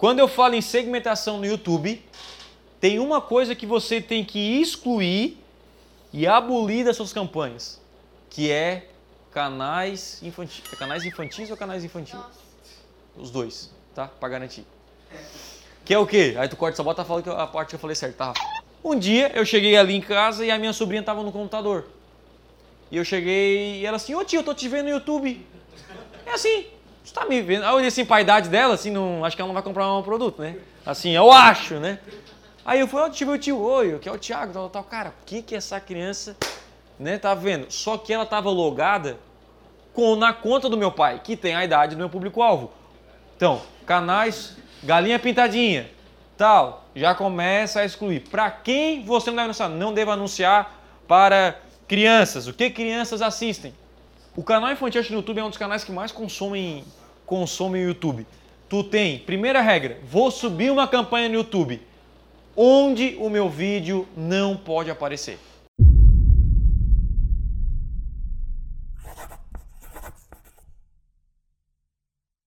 Quando eu falo em segmentação no YouTube, tem uma coisa que você tem que excluir e abolir das suas campanhas, que é canais infantis. É canais infantis ou canais infantis? Os dois, tá? Para garantir. Que é o quê? Aí tu corta essa bota fala que a parte que eu falei certo, tá? Um dia eu cheguei ali em casa e a minha sobrinha tava no computador. E eu cheguei e ela assim, ô tio, eu tô te vendo no YouTube. É assim, você tá me vendo? Aí eu olhei assim pra idade dela, assim, não, acho que ela não vai comprar um produto, né? Assim, eu acho, né? Aí eu fui, ó, tive o tio, oi, que é o Thiago, tal, tal. Cara, o que que essa criança, né, tá vendo? Só que ela tava logada com, na conta do meu pai, que tem a idade do meu público-alvo. Então, canais, galinha pintadinha, tal, já começa a excluir. Para quem você não deve anunciar? Não deve anunciar para crianças. O que crianças assistem? O canal infantil no YouTube é um dos canais que mais consomem, consomem o YouTube. Tu tem, primeira regra, vou subir uma campanha no YouTube onde o meu vídeo não pode aparecer.